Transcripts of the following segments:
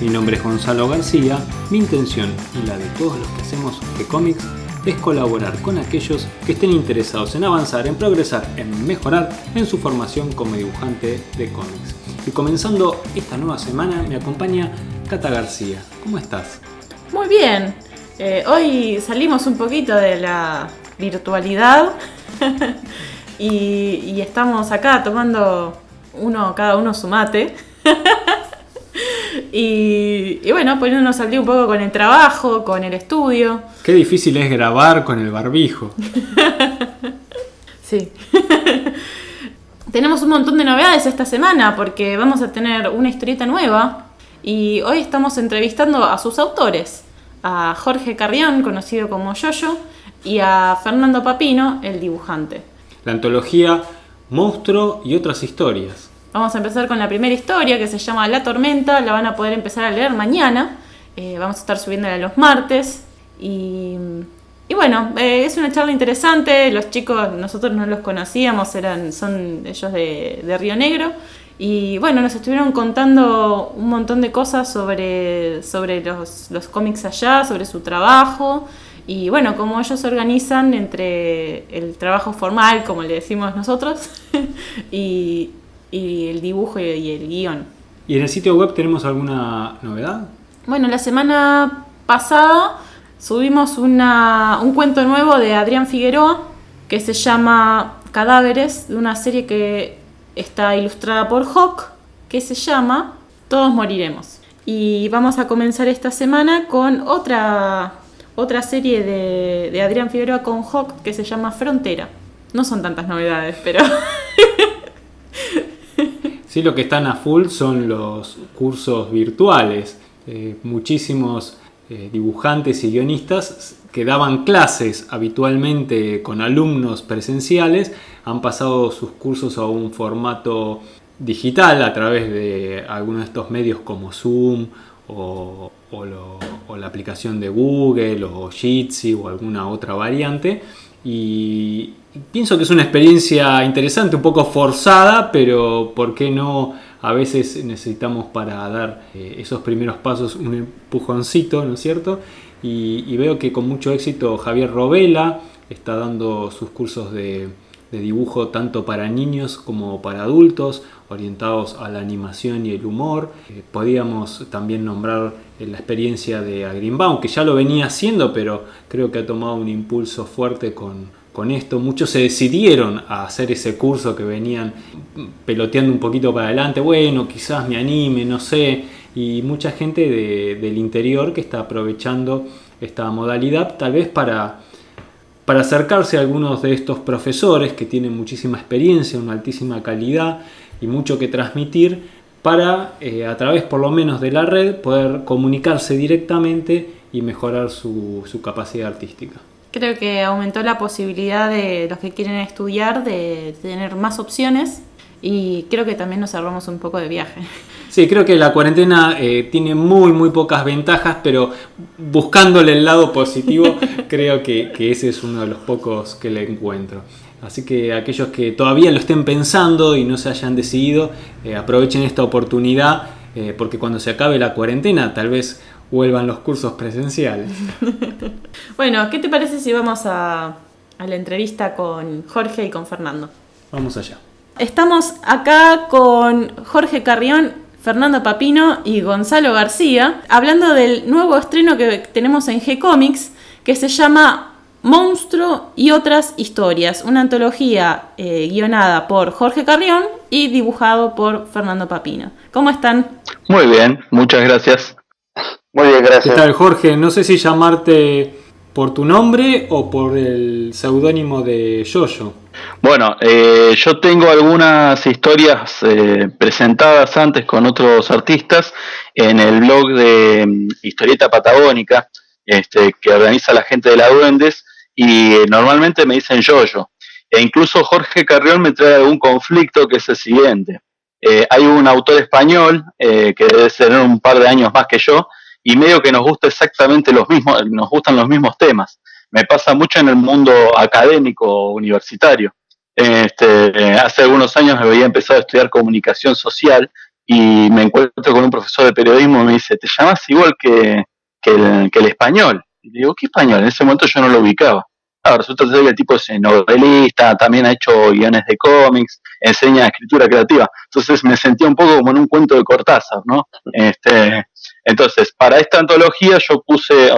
Mi nombre es Gonzalo García, mi intención y la de todos los que hacemos G-Comics es colaborar con aquellos que estén interesados en avanzar, en progresar, en mejorar en su formación como dibujante de cómics. Y comenzando esta nueva semana me acompaña Cata García. ¿Cómo estás? Muy bien. Eh, hoy salimos un poquito de la virtualidad y, y estamos acá tomando uno cada uno su mate. Y, y, bueno, poniéndonos al día un poco con el trabajo, con el estudio. Qué difícil es grabar con el barbijo. sí. Tenemos un montón de novedades esta semana porque vamos a tener una historieta nueva y hoy estamos entrevistando a sus autores, a Jorge Carrión, conocido como Yoyo, y a Fernando Papino, el dibujante. La antología Monstruo y otras historias. Vamos a empezar con la primera historia que se llama La Tormenta, la van a poder empezar a leer mañana, eh, vamos a estar subiéndola los martes. Y, bueno, eh, es una charla interesante, los chicos nosotros no los conocíamos, eran, son ellos de, de Río Negro. Y bueno, nos estuvieron contando un montón de cosas sobre, sobre los, los cómics allá, sobre su trabajo. Y bueno, cómo ellos se organizan entre el trabajo formal, como le decimos nosotros, y, y el dibujo y el guion. ¿Y en el sitio web tenemos alguna novedad? Bueno, la semana pasada subimos una, un cuento nuevo de Adrián Figueroa que se llama Cadáveres, de una serie que está ilustrada por Hawk, que se llama Todos moriremos. Y vamos a comenzar esta semana con otra, otra serie de, de Adrián Figueroa con Hawk que se llama Frontera. No son tantas novedades, pero... Sí, lo que están a full son los cursos virtuales. Eh, muchísimos eh, dibujantes y guionistas que daban clases habitualmente con alumnos presenciales han pasado sus cursos a un formato digital a través de algunos de estos medios como Zoom o, o, la aplicación de Google o Jitsi o alguna otra variante. Y, pienso que es una experiencia interesante, un poco forzada, pero ¿por qué no? A veces necesitamos para dar eh, esos primeros pasos un empujoncito, ¿no es cierto? Y, veo que con mucho éxito Javier Robela está dando sus cursos de, dibujo tanto para niños como para adultos, orientados a la animación y el humor. Eh, podríamos también nombrar la experiencia de Greenbaum, que ya lo venía haciendo, pero creo que ha tomado un impulso fuerte con con esto. Muchos se decidieron a hacer ese curso que venían peloteando un poquito para adelante. Bueno, quizás me anime, no sé. Y mucha gente de, del interior que está aprovechando esta modalidad tal vez para, para acercarse a algunos de estos profesores que tienen muchísima experiencia, una altísima calidad y mucho que transmitir para eh, a través por lo menos de la red poder comunicarse directamente y mejorar su, su capacidad artística. Creo que aumentó la posibilidad de los que quieren estudiar de tener más opciones y creo que también nos ahorramos un poco de viaje. Sí, creo que la cuarentena eh, tiene muy, muy pocas ventajas, pero buscándole el lado positivo, creo que, que, ese es uno de los pocos que le encuentro. Así que aquellos que todavía lo estén pensando y no se hayan decidido, eh, aprovechen esta oportunidad, eh, porque cuando se acabe la cuarentena, tal vez vuelvan los cursos presenciales. bueno, ¿qué te parece si vamos a, a, la entrevista con Jorge y con Fernando? Vamos allá. Estamos acá con Jorge Carrión, Fernando Papino y Gonzalo García, hablando del nuevo estreno que tenemos en G-Comics, que se llama Monstruo y otras historias, una antología eh, guionada por Jorge Carrión y dibujado por Fernando Papino. ¿Cómo están? Muy bien, muchas gracias. Muy bien, gracias. ¿Qué tal, Jorge? No sé si llamarte por tu nombre o por el seudónimo de Yoyo. Bueno, eh, yo tengo algunas historias eh, presentadas antes con otros artistas en el blog de um, Historieta Patagónica. este, que organiza la gente de la Duendes, y normalmente me dicen yo-yo. E incluso Jorge Carrión me trae algún conflicto que es el siguiente. Eh, hay un autor español eh, que debe tener un par de años más que yo, y medio que nos gusta exactamente los mismos, nos gustan los mismos temas. Me pasa mucho en el mundo académico universitario. Este, hace algunos años me había empezado a estudiar comunicación social y me encuentro con un profesor de periodismo y me dice, te llamas igual que, el, que el español. Y digo, ¿qué español? En ese momento yo no lo ubicaba. Resulta ser que el tipo es novelista, también ha hecho guiones de cómics, enseña escritura creativa. Entonces me sentía un poco como en un cuento de Cortázar, ¿no? Este, entonces, para esta antología yo puse,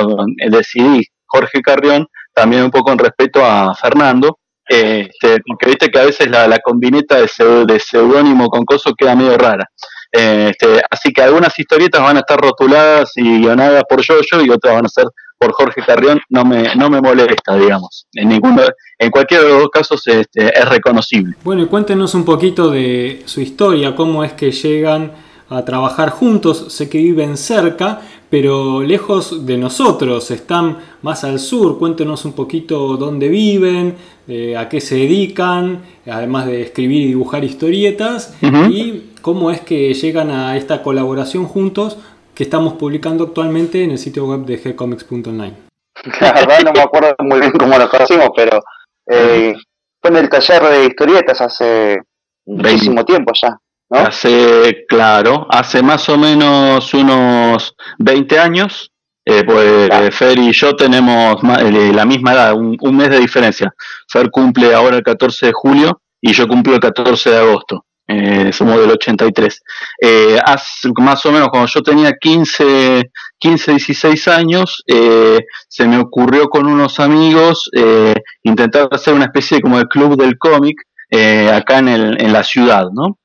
decidí Jorge Carrión, también un poco en respeto a Fernando, este, porque viste que a veces la, la combineta de, seudónimo con coso queda medio rara. Este, así que algunas historietas van a estar rotuladas y guionadas por Yoyo y otras van a ser por Jorge Carrión. No me, no me molesta, digamos. En ninguno, en cualquiera de los dos casos este, es reconocible. Bueno, y cuéntenos un poquito de su historia, cómo es que llegan a trabajar juntos, sé que viven cerca, pero lejos de nosotros, están más al sur. Cuéntenos un poquito dónde viven, eh, a qué se dedican, además de escribir y dibujar historietas, y cómo es que llegan a esta colaboración juntos que estamos publicando actualmente en el sitio web de gcomics.online. La verdad no me acuerdo muy bien cómo nos conocimos, pero eh, fue en el taller de historietas hace muchísimo tiempo ya. Hace, claro, hace más o menos unos 20 años, eh, pues Fer y yo tenemos eh, la misma edad, un, mes de diferencia. Fer cumple ahora el 14 de julio y yo cumplo el 14 de agosto. Eh, somos del 83. Eh, más o menos cuando yo tenía 15, 15 16 años, se me ocurrió con unos amigos intentar hacer una especie como de club del cómic acá en, el, en la ciudad, ¿no?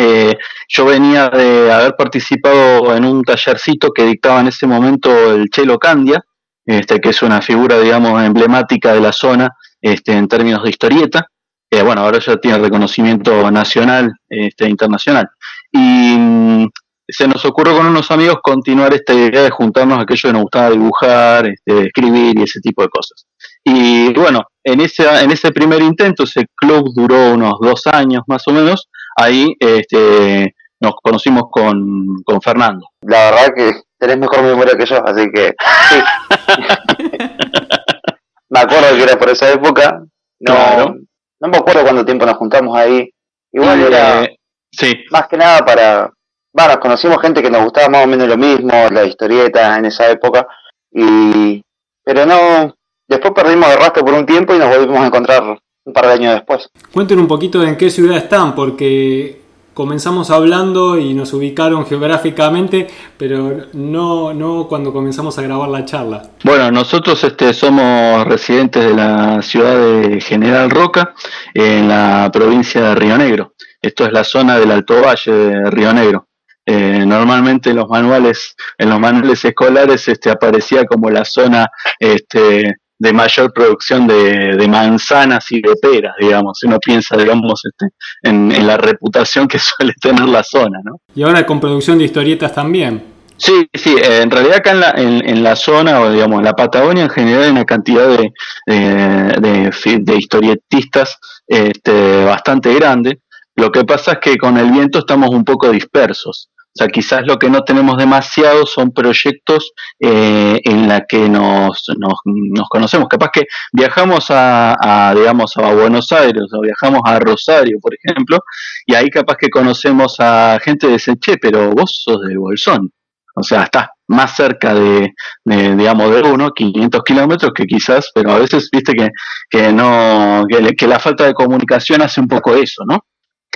Eh, yo venía de haber participado en un tallercito que dictaba en ese momento el Chelo Candia, este, que es una figura, digamos, emblemática de la zona este, en términos de historieta. Eh, bueno, ahora ya tiene reconocimiento nacional este, internacional. Y mm, se nos ocurrió con unos amigos continuar esta idea de juntarnos a aquello que nos gustaba dibujar, este, escribir y ese tipo de cosas. Y bueno, en ese, en ese primer intento, ese club duró unos dos años más o menos, ahí este, nos conocimos con, con Fernando. La verdad que tenés mejor memoria que yo, así que me acuerdo que era por esa época. No, no me acuerdo cuánto tiempo nos juntamos ahí. Igual era sí. más que nada para... Bueno, conocimos gente que nos gustaba más o menos lo mismo, la historieta en esa época. y Pero no... Después perdimos el rastro por un tiempo y nos volvimos a encontrar un par de años después. Cuenten un poquito en qué ciudad están, porque comenzamos hablando y nos ubicaron geográficamente, pero no, no cuando comenzamos a grabar la charla. Bueno, nosotros este, somos residentes de la ciudad de General Roca, en la provincia de Río Negro. Esto es la zona del Alto Valle de Río Negro. Eh, normalmente en los manuales, en los manuales escolares, este, aparecía como la zona este, de mayor producción de, manzanas y de peras, digamos. Si uno piensa, digamos, este, en, la reputación que suele tener la zona, ¿no? Y ahora con producción de historietas también. Sí, sí, eh, en realidad acá en la, en, la zona, o digamos, en la Patagonia en general hay una cantidad de, de, de historietistas este, bastante grande. Lo que pasa es que con el viento estamos un poco dispersos. Sea, quizás lo que no tenemos demasiado son proyectos eh, en la que nos, nos, conocemos. Capaz que viajamos a, digamos, a Buenos Aires o viajamos a Rosario, por ejemplo, y ahí capaz que conocemos a gente de Seche, pero vos sos de Bolsón. O sea, estás más cerca de, digamos, de uno, 500 kilómetros, que quizás, pero a veces, viste que, que no, que la falta de comunicación hace un poco eso, ¿no?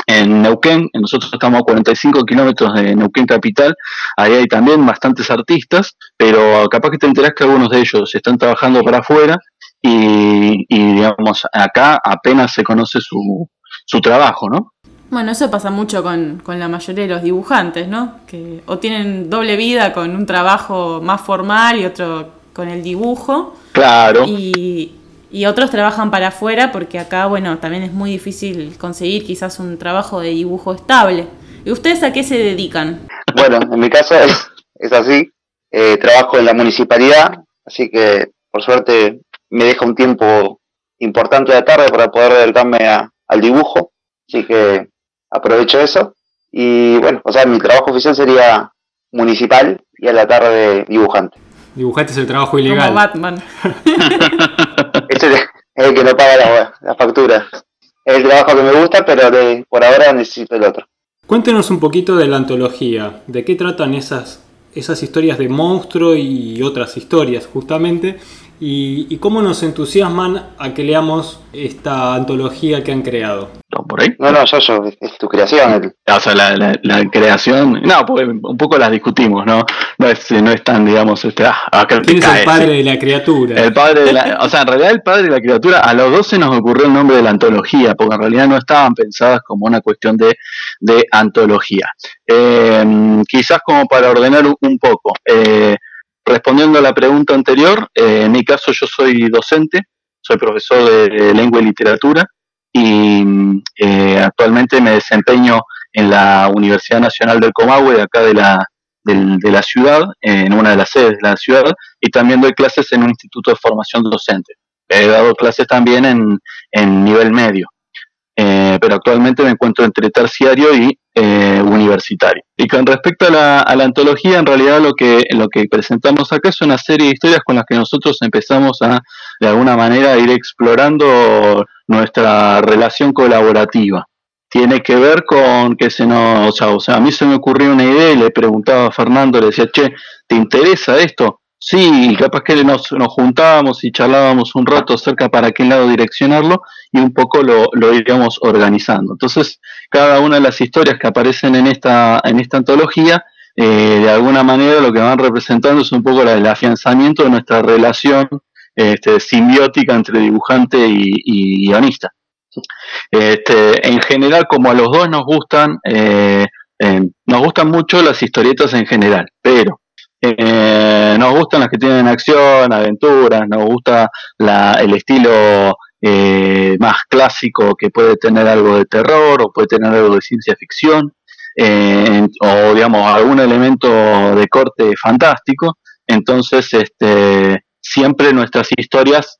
En Neuquén, nosotros estamos a 45 kilómetros de Neuquén capital, ahí hay también bastantes artistas, pero capaz que te enterás que algunos de ellos están trabajando para afuera y, digamos, acá apenas se conoce su, su trabajo, ¿no? Bueno, eso pasa mucho con, con, la mayoría de los dibujantes, ¿no? Que o tienen doble vida con un trabajo más formal y otro con el dibujo. Claro. Y, y otros trabajan para afuera porque acá, bueno, también es muy difícil conseguir quizás un trabajo de dibujo estable. ¿Y ustedes a qué se dedican? Bueno, en mi caso es, así. Eh, trabajo en la municipalidad así que por suerte me deja un tiempo importante de la tarde para poder dedicarme al dibujo, así que aprovecho eso. Y bueno, o sea, mi trabajo oficial sería municipal y a la tarde dibujante. Dibujante es el trabajo ilegal. Como Batman. El que no paga la, factura. Es el trabajo que me gusta, pero por ahora necesito el otro. Cuéntenos un poquito de la antología. ¿De qué tratan esas, esas historias de monstruo y otras historias, justamente? Y, cómo nos entusiasman a que leamos esta antología que han creado. ¿No, por ahí? No, no, yo, yo, es tu creación. O sea, la, la, creación, no, pues un poco las discutimos, ¿no? No es, no es tan, digamos, este, ah, ¿quién es el padre de la criatura? El padre de la, o sea, en realidad el padre de la criatura, a los dos se nos ocurrió el nombre de la antología, porque en realidad no estaban pensadas como una cuestión de, de antología. Eh, quizás como para ordenar un, poco. Eh, respondiendo a la pregunta anterior, eh, en mi caso yo soy docente, soy profesor de lengua y literatura y eh, actualmente me desempeño en la Universidad Nacional del Comahue, de acá de la, de la ciudad, en una de las sedes de la ciudad, y también doy clases en un instituto de formación docente. He dado clases también en, en nivel medio. Eh, pero actualmente me encuentro entre terciario y eh, universitario. Y con respecto a la, antología, en realidad lo que, lo que presentamos acá es una serie de historias con las que nosotros empezamos a, de alguna manera, ir explorando nuestra relación colaborativa. Tiene que ver con que se nos, o sea, a mí se me ocurrió una idea y le preguntaba a Fernando, le decía, che, ¿te interesa esto? Sí, capaz que nos, nos juntábamos y charlábamos un rato acerca para qué lado direccionarlo y un poco lo, lo iríamos organizando. Entonces, cada una de las historias que aparecen en esta, en esta antología, eh, de alguna manera lo que van representando es un poco el afianzamiento de nuestra relación este, simbiótica entre dibujante y, guionista. Este, en general, como a los dos nos gustan, eh, eh, nos gustan mucho las historietas en general, pero eh, nos gustan las que tienen acción, aventuras, nos gusta el estilo eh, más clásico que puede tener algo de terror o puede tener algo de ciencia ficción eh, o digamos algún elemento de corte fantástico. Entonces, este, siempre nuestras historias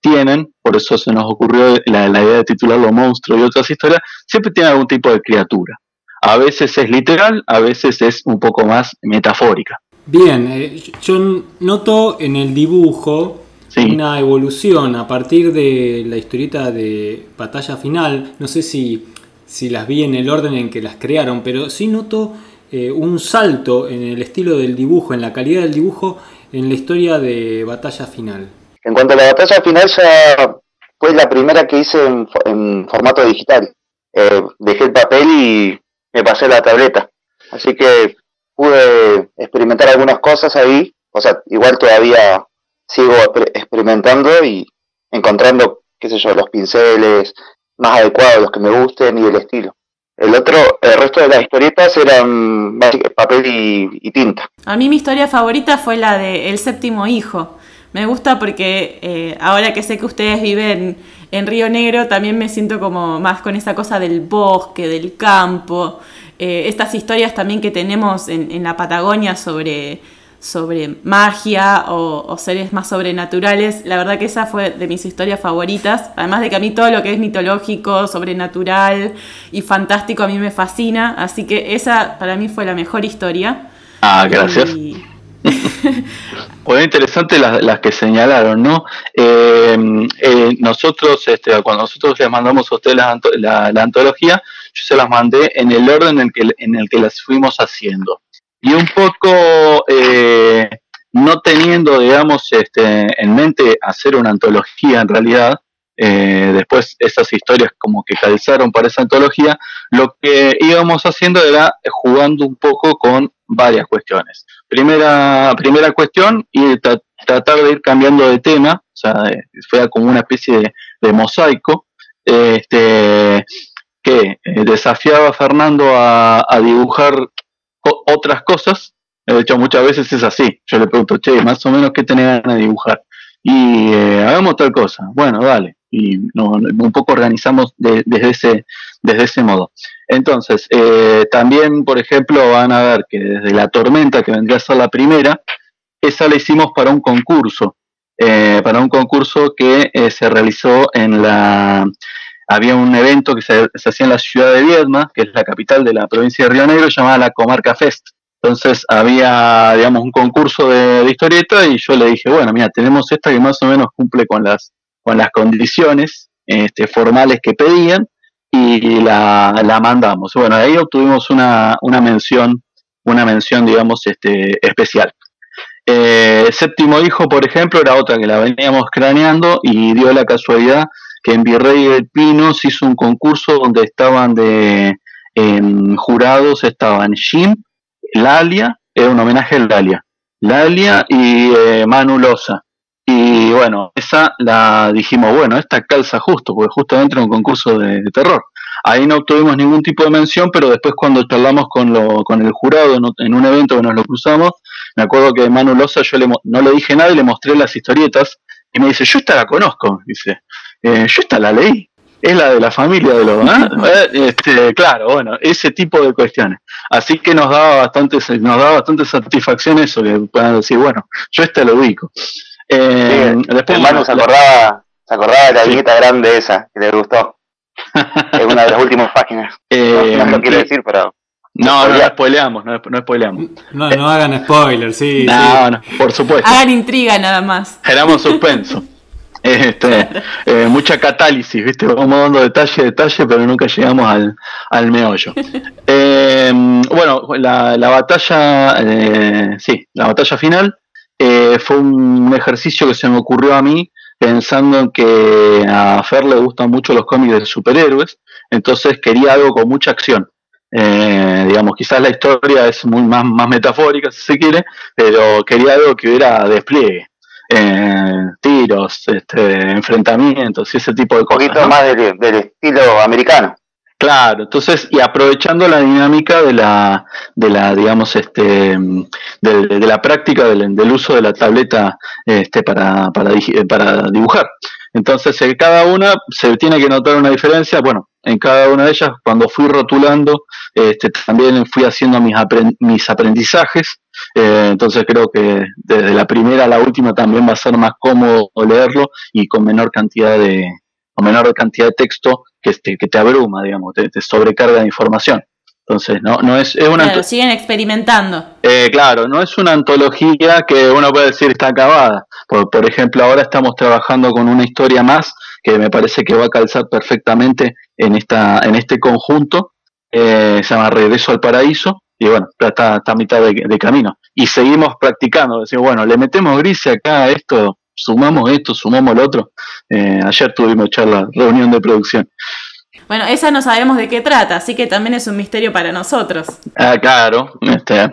tienen, por eso se nos ocurrió la, la idea de titularlo Monstruo y otras historias, siempre tienen algún tipo de criatura. A veces es literal, a veces es un poco más metafórica. Bien, eh, yo noto en el dibujo una evolución a partir de la historieta de Batalla Final. No sé si, si las vi en el orden en que las crearon, pero sí noto eh, un salto en el estilo del dibujo, en la calidad del dibujo, en la historia de Batalla Final. En cuanto a la Batalla Final, ya fue la primera que hice en, formato digital. Eh, dejé el papel y me pasé la tableta. Así que pude experimentar algunas cosas ahí, o sea, igual todavía sigo experimentando y encontrando, qué sé yo, los pinceles más adecuados, los que me gusten y el estilo. El otro, el resto de las historietas eran papel y, tinta. A mí mi historia favorita fue la de El séptimo hijo. Me gusta porque eh, ahora que sé que ustedes viven en Río Negro, también me siento como más con esa cosa del bosque, del campo. Eh, estas historias también que tenemos en, la Patagonia sobre, sobre magia o, seres más sobrenaturales, la verdad que esa fue de mis historias favoritas, además de que a mí todo lo que es mitológico, sobrenatural y fantástico a mí me fascina, así que esa para mí fue la mejor historia. Ah, gracias. Bueno, interesante las, que señalaron, ¿no? Eh, eh, nosotros, este, cuando nosotros les mandamos a ustedes la, antología, yo se las mandé en el orden en, que, en el que las fuimos haciendo. Y un poco eh, no teniendo, digamos, este, en mente hacer una antología en realidad, después esas historias como que calzaron para esa antología, lo que íbamos haciendo era jugando un poco con varias cuestiones. Primera, primera cuestión, y tratar de ir cambiando de tema, o sea, fue como una especie de, mosaico, este, que eh, desafiaba a Fernando a, dibujar otras cosas. De hecho, muchas veces es así. Yo le pregunto, che, más o menos qué tenés ganas de dibujar. Y eh, hagamos tal cosa. Bueno, dale. Y un poco organizamos desde, ese, desde ese modo. Entonces, eh, también, por ejemplo, van a ver que desde la tormenta, que vendría a ser la primera, esa la hicimos para un concurso, para un concurso que se realizó en la... Había un evento que se, hacía en la ciudad de Viedma, que es la capital de la provincia de Río Negro, llamada la Comarca Fest. Entonces había, digamos, un concurso de, historieta y yo le dije, bueno, mira, tenemos esta que más o menos cumple con las, con las condiciones este, formales que pedían y la, la mandamos. Bueno, ahí obtuvimos una, una mención, una mención, digamos, este, especial. Eh, séptimo hijo, por ejemplo, era otra que la veníamos craneando y dio la casualidad que en Virrey del Pino se hizo un concurso donde estaban de jurados, estaban Jim, Lalia, era un homenaje a Lalia, Lalia y eh, Manu Loza. Y bueno, esa la dijimos, bueno, esta calza justo, porque justamente era un concurso de, terror. Ahí no obtuvimos ningún tipo de mención, pero después cuando charlamos con, lo, con el jurado en, un evento que nos lo cruzamos, me acuerdo que Manu Loza yo le, no le dije nada y le mostré las historietas y me dice, yo esta la conozco, dice, eh, yo esta la leí, es la de la familia de los... Eh, este, claro, bueno, ese tipo de cuestiones. Así que nos daba bastante, nos daba bastante satisfacción eso, que puedan decir, bueno, yo esta lo ubico. Eh, después, Manu se acordaba, se acordaba de la viñeta grande esa, que le gustó. es una de las últimas páginas. Eh, no, lo quiero decir, pero. No, no, no spoileamos, no, no spoileamos. No, no hagan spoilers, sí. No, no, por supuesto. Hagan intriga nada más. Generamos suspenso. Este, eh, mucha catálisis, ¿viste? Vamos dando detalle, detalle, pero nunca llegamos al, al meollo. Eh, bueno, la, la batalla, eh, sí, la batalla final eh, fue un ejercicio que se me ocurrió a mí pensando en que a Fer le gustan mucho los cómics de superhéroes, entonces quería algo con mucha acción. Eh, digamos, quizás la historia es muy más, más metafórica, si se quiere, pero quería algo que hubiera despliegue. Eh, tiros, este, enfrentamientos y ese tipo de cosas. Un poquito más del, estilo americano. Claro, entonces, y aprovechando la dinámica de la, de la digamos, este, de, la práctica del, del, uso de la tableta este, para, para, para dibujar. Entonces, en cada una se tiene que notar una diferencia. Bueno, en cada una de ellas, cuando fui rotulando, este, también fui haciendo mis, mis aprendizajes. Eh, entonces creo que desde la primera a la última también va a ser más cómodo leerlo y con menor cantidad de, con menor cantidad de texto que, este, que te abruma, digamos, te, sobrecarga de información. Entonces, no, no es, es una... Claro, siguen experimentando. Eh, claro, no es una antología que uno puede decir está acabada. Por, por ejemplo, ahora estamos trabajando con una historia más que me parece que va a calzar perfectamente en, esta, en este conjunto. Eh, se llama Regreso al Paraíso. Y bueno, está, está a mitad de, camino. Y seguimos practicando. Decimos, bueno, le metemos gris acá a esto, sumamos esto, sumamos lo otro. Eh, ayer tuvimos charla, reunión de producción. Bueno, esa no sabemos de qué trata, así que también es un misterio para nosotros. Ah, claro. Este,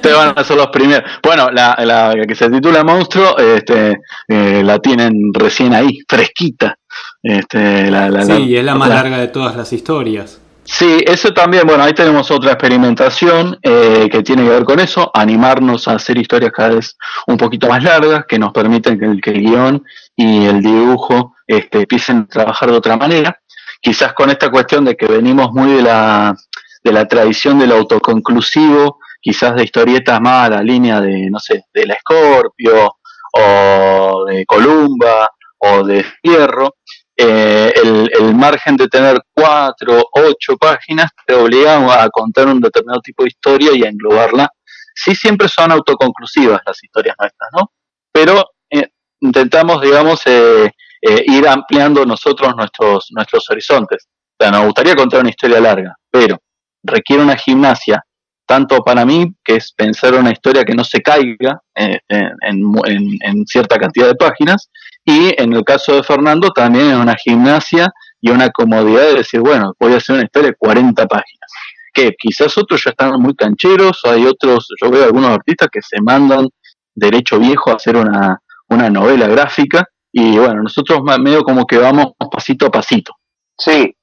te van a ser los primeros. Bueno, la, la que se titula Monstruo, este, eh, la tienen recién ahí, fresquita. Este, la, sí, es la más larga de todas las historias. Sí, eso también, bueno, ahí tenemos otra experimentación eh, que tiene que ver con eso, animarnos a hacer historias cada vez un poquito más largas, que nos permiten que el, que el guion y el dibujo este, empiecen a trabajar de otra manera quizás con esta cuestión de que venimos muy de la, de la tradición del autoconclusivo, quizás de historietas más a la línea de, no sé, de la Escorpio o de Columba o de Fierro, eh, el, el, margen de tener cuatro, ocho páginas te obliga a contar un determinado tipo de historia y a englobarla. Sí, siempre son autoconclusivas las historias nuestras, ¿no? Pero eh, intentamos, digamos, eh, eh, ir ampliando nosotros nuestros, nuestros horizontes. O sea, nos gustaría contar una historia larga, pero requiere una gimnasia, tanto para mí, que es pensar una historia que no se caiga eh, en, cierta cantidad de páginas, y en el caso de Fernando también es una gimnasia y una comodidad de decir, bueno, voy a hacer una historia de 40 páginas. Que quizás otros ya están muy cancheros, hay otros, yo veo algunos artistas que se mandan derecho viejo a hacer una, una novela gráfica y bueno, nosotros medio como que vamos pasito a pasito. Sí,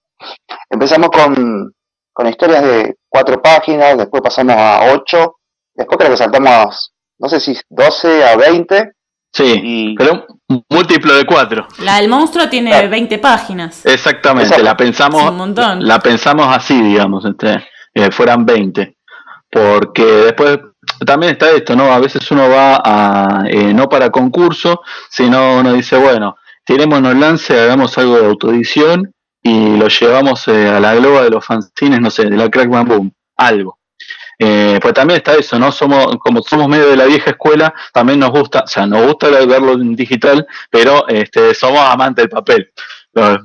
empezamos con, con historias de cuatro páginas, después pasamos a ocho, después creo que saltamos, no sé si 12 a 20. Sí, pero un múltiplo de cuatro. La del monstruo tiene 20 páginas. Exactamente, la pensamos la pensamos así, digamos, este, eh, fueran 20. Porque después también está esto, ¿no? A veces uno va a, eh, no para concurso, sino uno dice, bueno, tirémonos lance, hagamos algo de autoedición y lo llevamos eh, a la globa de los fanzines, no sé, de la Crack Bam Boom, algo. Eh, pues también está eso, ¿no? Somos, como somos medio de la vieja escuela, también nos gusta, o sea, nos gusta verlo en digital, pero este, somos amantes del papel.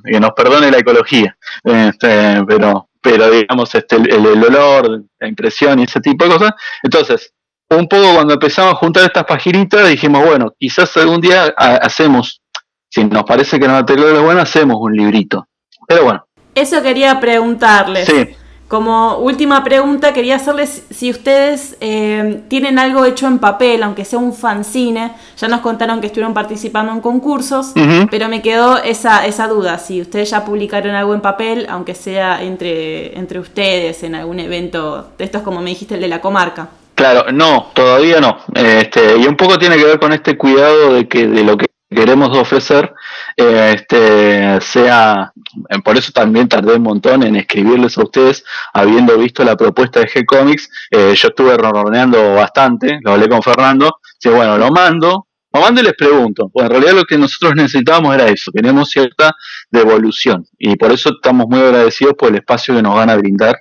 Que nos perdone la ecología. Este, pero, pero digamos, este, el, el, olor, la impresión y ese tipo de cosas. Entonces, un poco cuando empezamos a juntar estas paginitas, dijimos, bueno, quizás algún día hacemos, si nos parece que la material es buena, hacemos un librito. Pero bueno. Eso quería preguntarles. Sí. Como última pregunta, quería hacerles si ustedes eh, tienen algo hecho en papel, aunque sea un fanzine. Ya nos contaron que estuvieron participando en concursos, pero me quedó esa, esa duda. Si ustedes ya publicaron algo en papel, aunque sea entre, entre ustedes en algún evento de estos, como me dijiste, el de la comarca. Claro, no, todavía no. Este, y un poco tiene que ver con este cuidado de que de lo que queremos ofrecer eh, este, sea, por eso también tardé un montón en escribirles a ustedes, habiendo visto la propuesta de G-Comics, eh, yo estuve ronroneando bastante, lo hablé con Fernando, dice, bueno, lo mando, lo mando y les pregunto, pues en realidad lo que nosotros necesitábamos era eso, queremos cierta devolución, y por eso estamos muy agradecidos por el espacio que nos van a brindar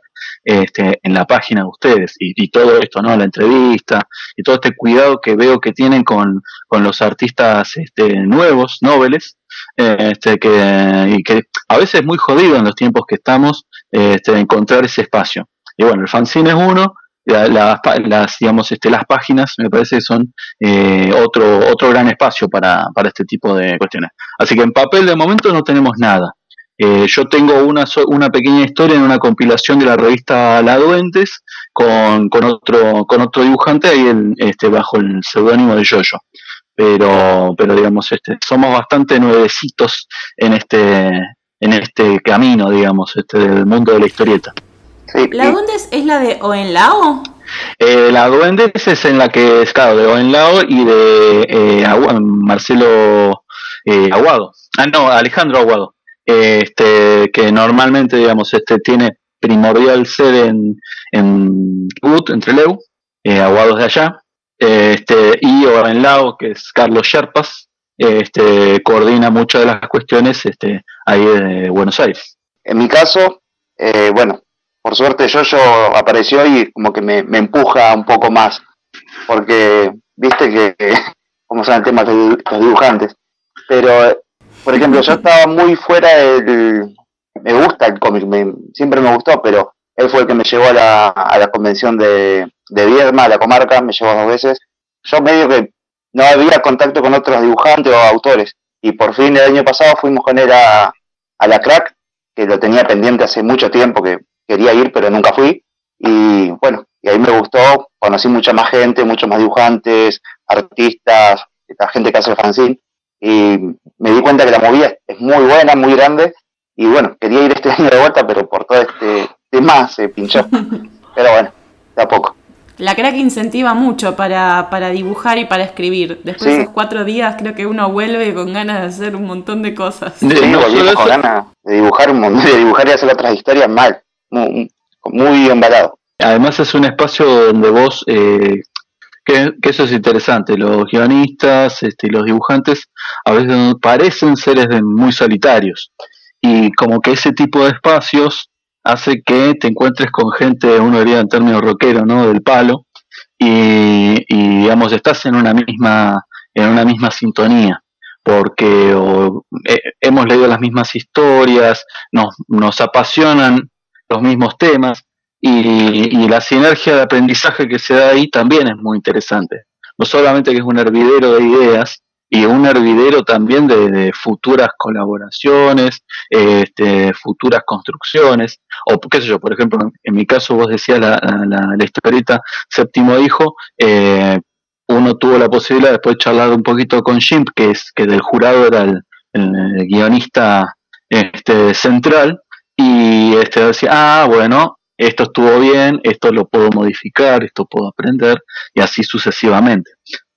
este, en la página de ustedes y, todo esto, ¿no? La entrevista y todo este cuidado que veo que tienen con, los artistas este, nuevos, noveles, este, que, y que a veces es muy jodido en los tiempos que estamos este, encontrar ese espacio. Y bueno, el fanzine es uno, las, digamos, este, las páginas me parece que son eh, otro, otro gran espacio para, para este tipo de cuestiones. Así que en papel de momento no tenemos nada. Eh, yo tengo una, una pequeña historia en una compilación de la revista La Duentes con, con, otro, con otro dibujante ahí este, bajo el seudónimo de Yoyo. Pero, pero digamos, este, somos bastante nuevecitos en este, en este camino, digamos, este, del mundo de la historieta. ¿La Duendes es la de Oenlao? Eh, la Duendes es en la que es, claro, de Oenlao y de eh, Marcelo eh, Aguado. Ah, no, Alejandro Aguado este, que normalmente, digamos, este tiene primordial sede en, en entre Leu, eh, Aguados de allá, este, y en Lao, que es Carlos Sherpas, este, coordina muchas de las cuestiones este, ahí de Buenos Aires. En mi caso, eh, bueno, por suerte yo apareció y como que me, empuja un poco más, porque viste que, como son el tema de los dibujantes, pero por ejemplo, yo estaba muy fuera del... Me gusta el cómic, siempre me gustó, pero él fue el que me llevó a la, a la convención de, de Vierma, a la comarca, me llevó dos veces. Yo medio que no había contacto con otros dibujantes o autores. Y por fin el año pasado fuimos con él a, a la crack, que lo tenía pendiente hace mucho tiempo, que quería ir, pero nunca fui. Y bueno, y ahí me gustó, conocí mucha más gente, muchos más dibujantes, artistas, gente que hace el fanzine y me di cuenta que la movida es muy buena, muy grande, y bueno, quería ir este año de vuelta, pero por todo este tema se pinchó. Pero bueno, de a poco. La crack incentiva mucho para, para dibujar y para escribir. Después de esos cuatro días creo que uno vuelve con ganas de hacer un montón de cosas. Sí, con ganas de dibujar un montón, de dibujar y hacer otras historias mal, muy, muy embalado. Además es un espacio donde vos eh, que, eso es interesante. Los guionistas este, y los dibujantes a veces parecen seres muy solitarios. Y como que ese tipo de espacios hace que te encuentres con gente, uno diría en términos rockero, ¿no? Del palo. Y, digamos, estás en una misma, en una misma sintonía. Porque eh, hemos leído las mismas historias, nos, nos apasionan los mismos temas y, la sinergia de aprendizaje que se da ahí también es muy interesante. No solamente que es un hervidero de ideas, y un hervidero también de, futuras colaboraciones, este, futuras construcciones, o qué sé yo, por ejemplo, en, mi caso vos decías la, la, la historieta Séptimo Hijo, eh, uno tuvo la posibilidad después de charlar un poquito con Jim, que es que del jurado era el, guionista este, central, y este decía, ah, bueno, esto estuvo bien, esto lo puedo modificar, esto puedo aprender y así sucesivamente.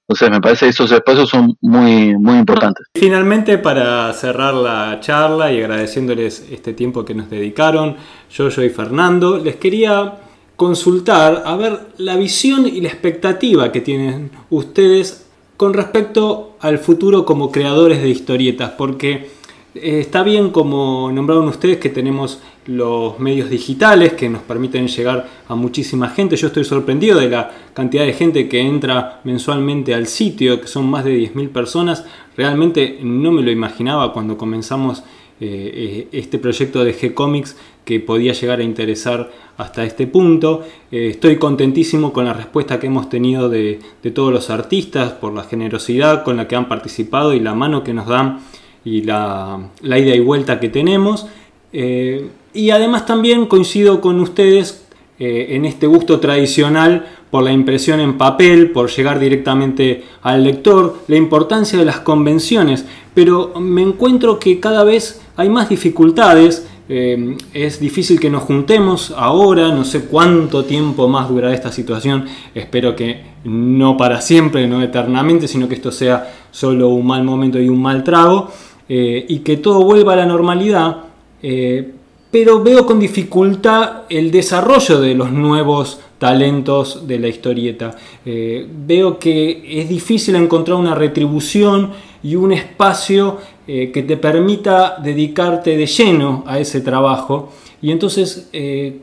Entonces me parece que esos espacios son muy, muy importantes. Finalmente, para cerrar la charla y agradeciéndoles este tiempo que nos dedicaron, yo, yo y Fernando, les quería consultar a ver la visión y la expectativa que tienen ustedes con respecto al futuro como creadores de historietas, porque está bien como nombraron ustedes que tenemos los medios digitales que nos permiten llegar a muchísima gente. Yo estoy sorprendido de la cantidad de gente que entra mensualmente al sitio, que son más de 10.000 personas. Realmente no me lo imaginaba cuando comenzamos eh, eh, este proyecto de G-Comics que podía llegar a interesar hasta este punto. Eh, estoy contentísimo con la respuesta que hemos tenido de, todos los artistas, por la generosidad con la que han participado y la mano que nos dan y la, ida y vuelta que tenemos. Eh, y además también coincido con ustedes eh, en este gusto tradicional por la impresión en papel, por llegar directamente al lector, la importancia de las convenciones, pero me encuentro que cada vez hay más dificultades. Eh, es difícil que nos juntemos ahora, no sé cuánto tiempo más durará esta situación, espero que no para siempre, no eternamente, sino que esto sea solo un mal momento y un mal trago, eh, y que todo vuelva a la normalidad, eh, pero veo con dificultad el desarrollo de los nuevos talentos de la historieta. veo que es difícil encontrar una retribución y un espacio eh, que te permita dedicarte de lleno a ese trabajo. Y entonces eh,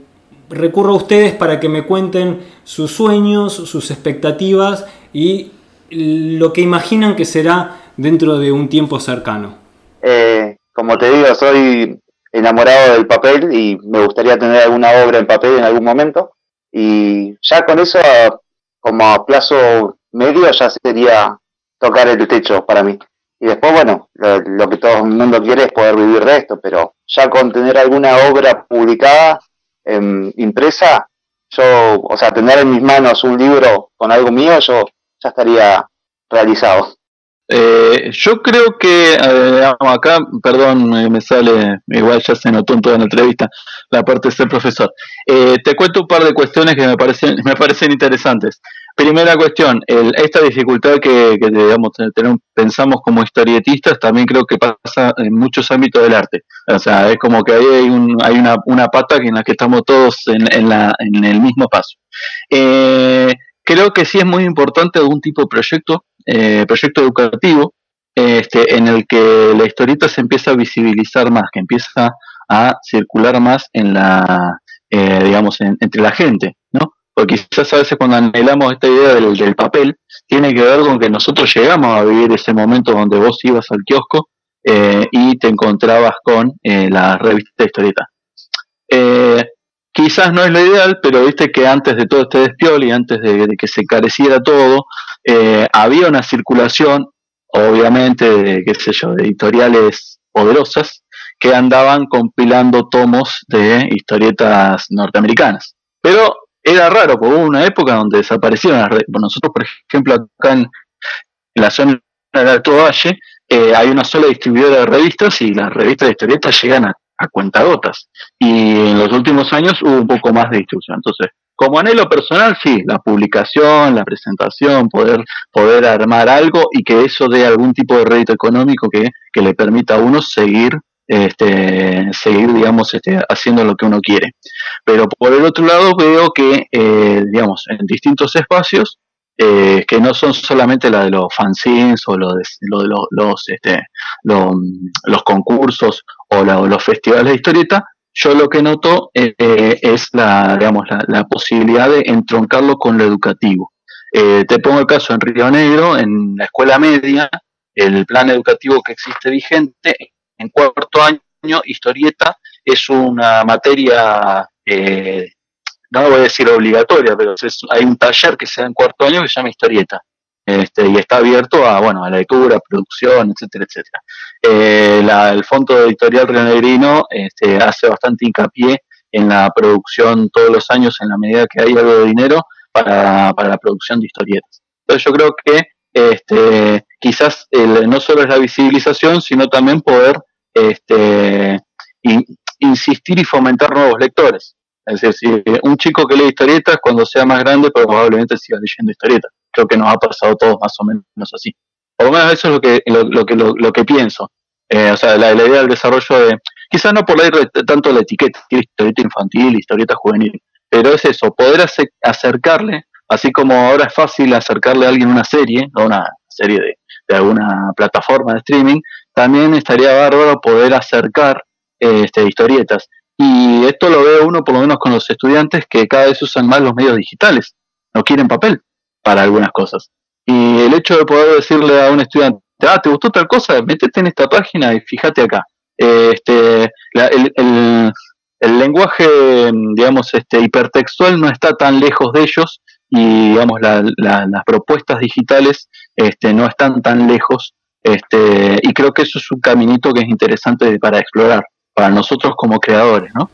recurro a ustedes para que me cuenten sus sueños, sus expectativas y lo que imaginan que será dentro de un tiempo cercano. Eh, como te digo, soy enamorado del papel y me gustaría tener alguna obra en papel en algún momento. Y ya con eso, como a plazo medio, ya sería tocar el techo para mí. Y después, bueno, lo, que todo el mundo quiere es poder vivir de esto, pero ya con tener alguna obra publicada, em, impresa, yo, o sea, tener en mis manos un libro con algo mío, yo ya estaría realizado. Eh, yo creo que eh, acá, perdón, me sale, igual ya se notó en toda la entrevista, la parte de ser profesor. Eh, te cuento un par de cuestiones que me parecen, me parecen interesantes. Primera cuestión, esta dificultad que, digamos, pensamos como historietistas también creo que pasa en muchos ámbitos del arte. O sea, es como que ahí hay, hay una, una, pata en la que estamos todos en, en, el mismo paso. creo que sí es muy importante algún tipo de proyecto eh, proyecto educativo este, en el que la historieta se empieza a visibilizar más, que empieza a circular más en la, eh, digamos, entre la gente, ¿no? Porque quizás a veces cuando anhelamos esta idea del, papel, tiene que ver con que nosotros llegamos a vivir ese momento donde vos ibas al kiosco eh, y te encontrabas con la revista historieta. Quizás no es lo ideal, pero viste que antes de todo este despiol y antes de que se careciera todo, eh, había una circulación, obviamente, de, qué sé yo, de editoriales poderosas que andaban compilando tomos de historietas norteamericanas. Pero era raro, porque hubo una época donde desaparecieron las redes. Nosotros, por ejemplo, acá en, la zona del Alto Valle, eh, hay una sola distribuidora de revistas y las revistas de historietas llegan a, a cuentagotas. Y en los últimos años hubo un poco más de distribución. Entonces, como anhelo personal, sí, la publicación, la presentación, poder, poder armar algo y que eso dé algún tipo de rédito económico que, le permita a uno seguir este, seguir, digamos, este, haciendo lo que uno quiere. Pero por el otro lado veo que, eh, digamos, en distintos espacios, eh, que no son solamente la de los fanzines o lo de, lo de los, este, los concursos o los festivales de historieta, yo lo que noto eh, eh, es la, digamos, la, posibilidad de entroncarlo con lo educativo. Eh, te pongo el caso en Río Negro, en la escuela media, el plan educativo que existe vigente, en cuarto año, historieta es una materia, no voy a decir obligatoria, pero hay un taller que se da en cuarto año que se llama historieta. Este, y está abierto a, bueno, a la lectura, producción, etcétera, etcétera. Eh, el Fondo Editorial Renegrino este, hace bastante hincapié en la producción todos los años, en la medida que hay algo de dinero, para, la producción de historietas. Entonces yo creo que este, quizás no solo es la visibilización, sino también poder este, insistir y fomentar nuevos lectores. Es decir, un chico que lee historietas, cuando sea más grande, probablemente siga leyendo historietas que nos ha pasado a todos más o menos así. Por lo menos eso es lo que, lo, que, lo, que pienso. Eh, o sea, la, idea del desarrollo de, quizás no por leer tanto la etiqueta, historieta infantil, historieta juvenil, pero es eso, poder acercarle, así como ahora es fácil acercarle a alguien una serie, o una serie de, de alguna plataforma de streaming, también estaría bárbaro poder acercar este, historietas. Y esto lo veo uno por lo menos con los estudiantes que cada vez usan más los medios digitales, no quieren papel para algunas cosas. Y el hecho de poder decirle a un estudiante, ah, ¿te gustó tal cosa? Métete en esta página y fíjate acá. este, el, el, lenguaje, digamos, este, hipertextual no está tan lejos de ellos y, digamos, las propuestas digitales este, no están tan lejos este, y creo que eso es un caminito que es interesante para explorar para nosotros como creadores, ¿no?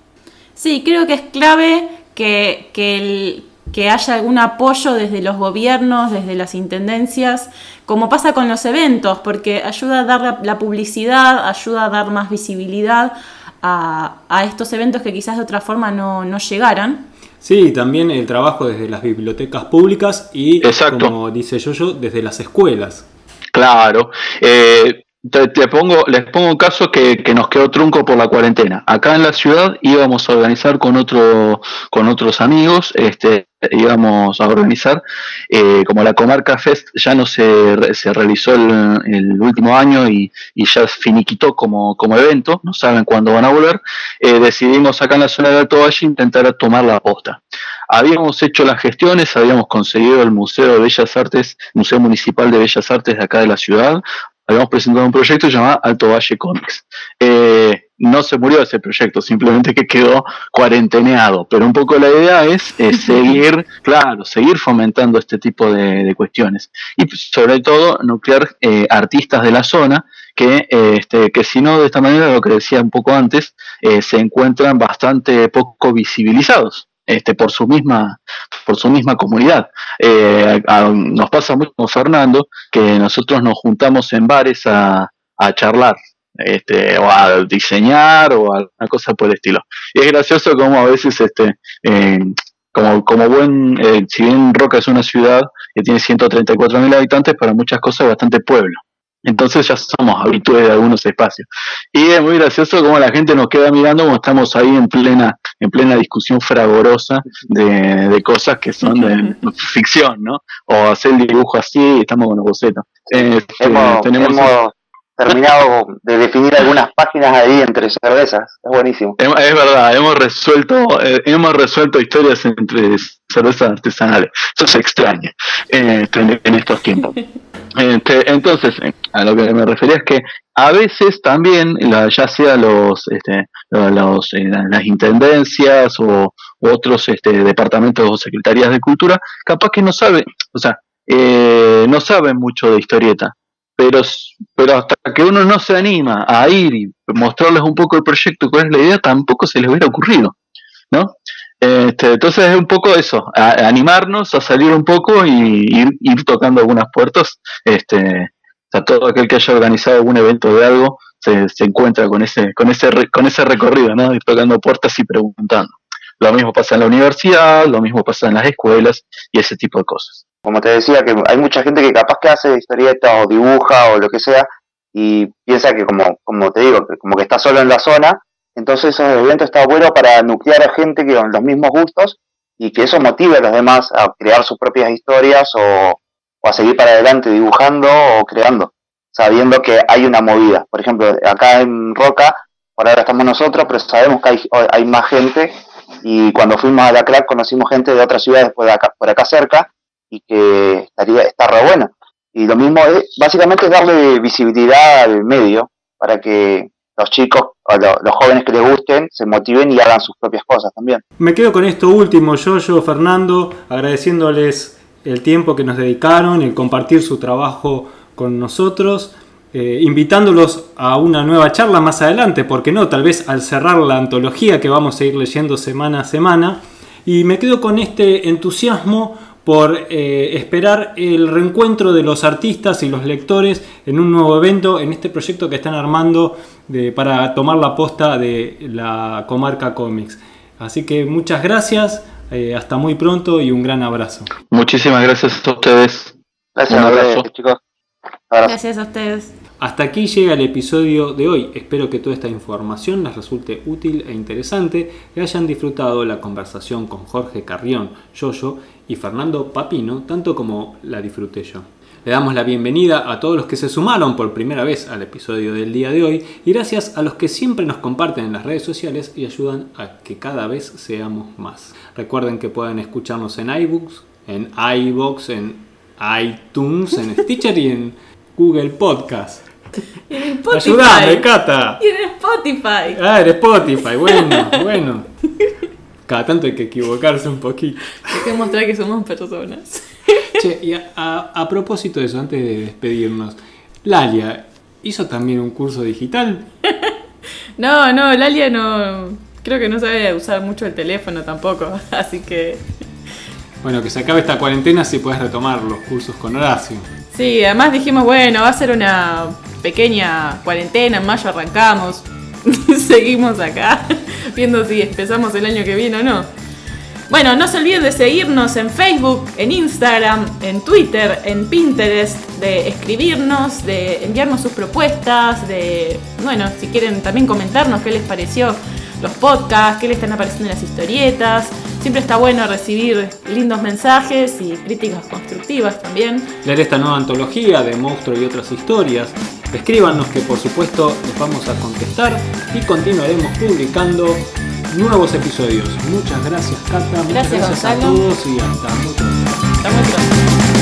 Sí, creo que es clave que, que, que haya algún apoyo desde los gobiernos, desde las intendencias, como pasa con los eventos, porque ayuda a dar la, publicidad, ayuda a dar más visibilidad a, a, estos eventos que quizás de otra forma no, no llegaran. Sí, también el trabajo desde las bibliotecas públicas y, como dice yo, desde las escuelas. Claro. Eh, te, pongo, les pongo un caso que, nos quedó trunco por la cuarentena. Acá en la ciudad íbamos a organizar con otro, con otros amigos, este, íbamos a organizar, eh, como la Comarca Fest ya no se, se realizó el, último año y, ya finiquitó como, como evento, no saben cuándo van a volver, eh, decidimos acá en la zona de Alto Valle intentar tomar la posta. Habíamos hecho las gestiones, habíamos conseguido el Museo de Bellas Artes, Museo Municipal de Bellas Artes de acá de la ciudad, habíamos presentado un proyecto llamado Alto Valle Comics. Eh, no se murió ese proyecto, simplemente que quedó cuarenteneado, pero un poco la idea es, seguir, claro, seguir fomentando este tipo de, cuestiones. Y sobre todo nuclear eh, artistas de la zona que, eh, este, que si no de esta manera, lo que decía un poco antes, se encuentran bastante poco visibilizados este, por su misma por su misma comunidad. Eh, nos pasa mucho Fernando que nosotros nos juntamos en bares a, a charlar. Este, o a diseñar o alguna cosa por el estilo. Y es gracioso como a veces este, eh, como, como buen, eh, si bien Roca es una ciudad que tiene 134 mil habitantes, para muchas cosas es bastante pueblo. Entonces ya somos habituales de algunos espacios. Y es muy gracioso como la gente nos queda mirando como estamos ahí en plena, en plena discusión fragorosa de, de cosas que son de ficción, ¿no? O hacer el dibujo así y estamos con los bocetos. Este, hemos, tenemos terminado de definir algunas páginas ahí entre cervezas. Es buenísimo. Es, verdad, hemos resuelto, eh, hemos resuelto historias entre cervezas artesanales. Eso se extraña eh, en estos tiempos. Este, entonces, eh, a lo que me refería es que a veces también, ya sea los, este, los, las intendencias o otros este, departamentos o secretarías de cultura, capaz que no saben, o sea, no saben mucho de historieta pero, pero hasta que uno no se anima a ir y mostrarles un poco el proyecto, cuál es la idea, tampoco se les hubiera ocurrido, ¿no? Este, entonces es un poco eso, animarnos a salir un poco y ir, tocando algunas puertas. Este, todo aquel que haya organizado algún evento de algo se, se encuentra con ese, con ese, con ese recorrido, ¿no? Ir tocando puertas y preguntando. Lo mismo pasa en la universidad, lo mismo pasa en las escuelas y ese tipo de cosas como te decía, que hay mucha gente que capaz que hace historieta o dibuja o lo que sea y piensa que como, como te digo, que como que está solo en la zona, entonces esos eventos está bueno para nuclear a gente que con los mismos gustos y que eso motive a los demás a crear sus propias historias o, a seguir para adelante dibujando o creando, sabiendo que hay una movida. Por ejemplo, acá en Roca, por ahora estamos nosotros, pero sabemos que hay, más gente y cuando fuimos a la crack conocimos gente de otras ciudades por acá, cerca y que estaría, está re bueno. Y lo mismo es, básicamente darle visibilidad al medio para que los chicos o los jóvenes que les gusten se motiven y hagan sus propias cosas también. Me quedo con esto último, yo, yo, Fernando, agradeciéndoles el tiempo que nos dedicaron, el compartir su trabajo con nosotros, eh, invitándolos a una nueva charla más adelante, porque no, tal vez al cerrar la antología que vamos a ir leyendo semana a semana. Y me quedo con este entusiasmo por eh, esperar el reencuentro de los artistas y los lectores en un nuevo evento, en este proyecto que están armando para tomar la posta de la comarca Comics. Así que muchas gracias, eh, hasta muy pronto y un gran abrazo. Muchísimas gracias a ustedes. Gracias, a ustedes, chicos. Gracias a ustedes. Hasta aquí llega el episodio de hoy. Espero que toda esta información les resulte útil e interesante y hayan disfrutado la conversación con Jorge Carrión, Yoyo y Fernando Papino, tanto como la disfruté yo. Le damos la bienvenida a todos los que se sumaron por primera vez al episodio del día de hoy y gracias a los que siempre nos comparten en las redes sociales y ayudan a que cada vez seamos más. Recuerden que pueden escucharnos en iBooks, en iBox, en iTunes, en Stitcher y en Google Podcast. En Spotify. Ayúdame, Cata. Y en Spotify. Ah, en Spotify, bueno, bueno. Cada tanto hay que equivocarse un poquito. Hay que mostrar que somos personas. Che, y a, propósito de eso, antes de despedirnos, Lalia, ¿hizo también un curso digital? no, no, Lalia no. Creo que no sabe usar mucho el teléfono tampoco, así que. Bueno, que se acabe esta cuarentena si puedes retomar los cursos con Horacio. Sí, además dijimos, bueno, va a ser una pequeña cuarentena, en mayo arrancamos, seguimos acá, si empezamos el año que viene o no. Bueno, no se olviden de seguirnos en Facebook, en Instagram, en Twitter, en Pinterest, de escribirnos, de enviarnos sus propuestas, de, bueno, si quieren también comentarnos qué les pareció los podcasts, qué les están apareciendo las historietas. Siempre está bueno recibir lindos mensajes y críticas constructivas también. Leer esta nueva antología de monstruos y otras historias. Escríbanos que por supuesto les vamos a contestar y continuaremos publicando nuevos episodios. Muchas gracias Cata, muchas gracias, a todos y hasta muy pronto. Hasta muy pronto.